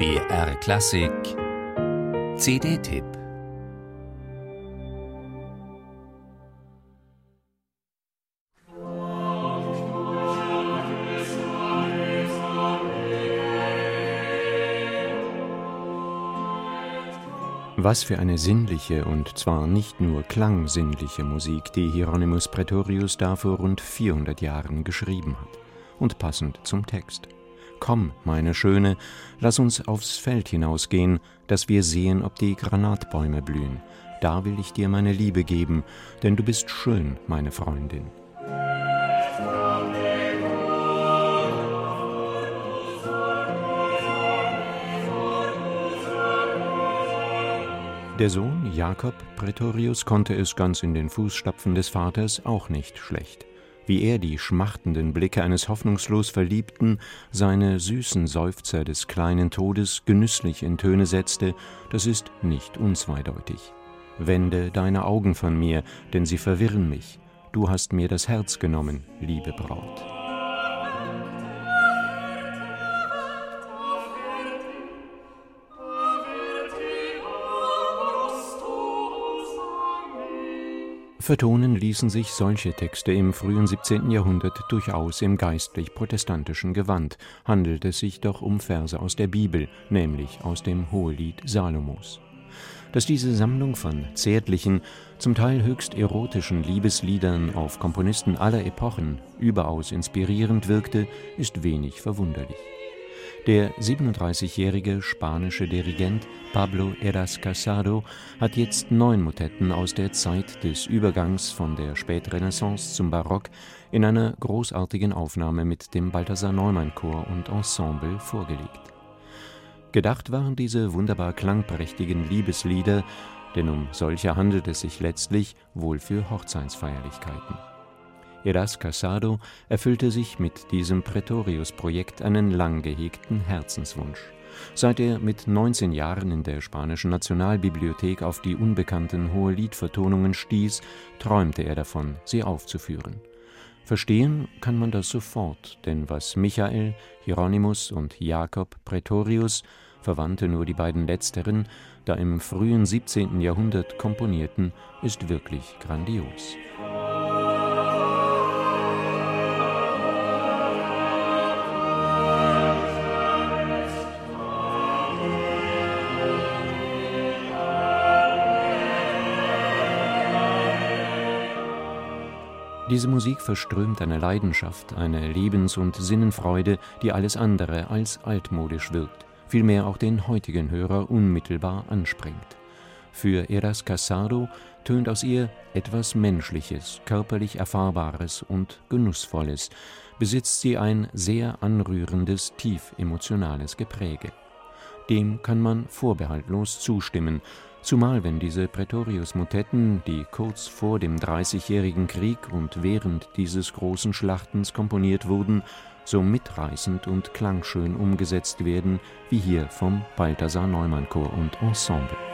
BR Klassik CD-Tipp Was für eine sinnliche und zwar nicht nur klangsinnliche Musik, die Hieronymus Praetorius da vor rund 400 Jahren geschrieben hat. Und passend zum Text. Komm, meine Schöne, lass uns aufs Feld hinausgehen, dass wir sehen, ob die Granatbäume blühen. Da will ich dir meine Liebe geben, denn du bist schön, meine Freundin. Der Sohn Jakob Praetorius konnte es ganz in den Fußstapfen des Vaters auch nicht schlecht wie er die schmachtenden Blicke eines hoffnungslos Verliebten, seine süßen Seufzer des kleinen Todes genüsslich in Töne setzte, das ist nicht unzweideutig. Wende deine Augen von mir, denn sie verwirren mich. Du hast mir das Herz genommen, liebe Braut. Vertonen ließen sich solche Texte im frühen 17. Jahrhundert durchaus im geistlich-protestantischen Gewand, handelt es sich doch um Verse aus der Bibel, nämlich aus dem Hohelied Salomos. Dass diese Sammlung von zärtlichen, zum Teil höchst erotischen Liebesliedern auf Komponisten aller Epochen überaus inspirierend wirkte, ist wenig verwunderlich. Der 37-jährige spanische Dirigent Pablo Eras Casado hat jetzt neun Motetten aus der Zeit des Übergangs von der Spätrenaissance zum Barock in einer großartigen Aufnahme mit dem Balthasar Neumann Chor und Ensemble vorgelegt. Gedacht waren diese wunderbar klangprächtigen Liebeslieder, denn um solche handelt es sich letztlich wohl für Hochzeitsfeierlichkeiten. Eras Casado erfüllte sich mit diesem Praetorius-Projekt einen lang gehegten Herzenswunsch. Seit er mit 19 Jahren in der spanischen Nationalbibliothek auf die unbekannten Hoheliedvertonungen stieß, träumte er davon, sie aufzuführen. Verstehen kann man das sofort, denn was Michael, Hieronymus und Jakob Praetorius, verwandte nur die beiden letzteren, da im frühen 17. Jahrhundert komponierten, ist wirklich grandios. Diese Musik verströmt eine Leidenschaft, eine Lebens- und Sinnenfreude, die alles andere als altmodisch wirkt, vielmehr auch den heutigen Hörer unmittelbar anspringt. Für Eras Casado tönt aus ihr etwas Menschliches, körperlich Erfahrbares und Genussvolles, besitzt sie ein sehr anrührendes, tief emotionales Gepräge. Dem kann man vorbehaltlos zustimmen, zumal wenn diese Praetorius-Motetten, die kurz vor dem Dreißigjährigen Krieg und während dieses großen Schlachtens komponiert wurden, so mitreißend und klangschön umgesetzt werden wie hier vom Balthasar Neumann Chor und Ensemble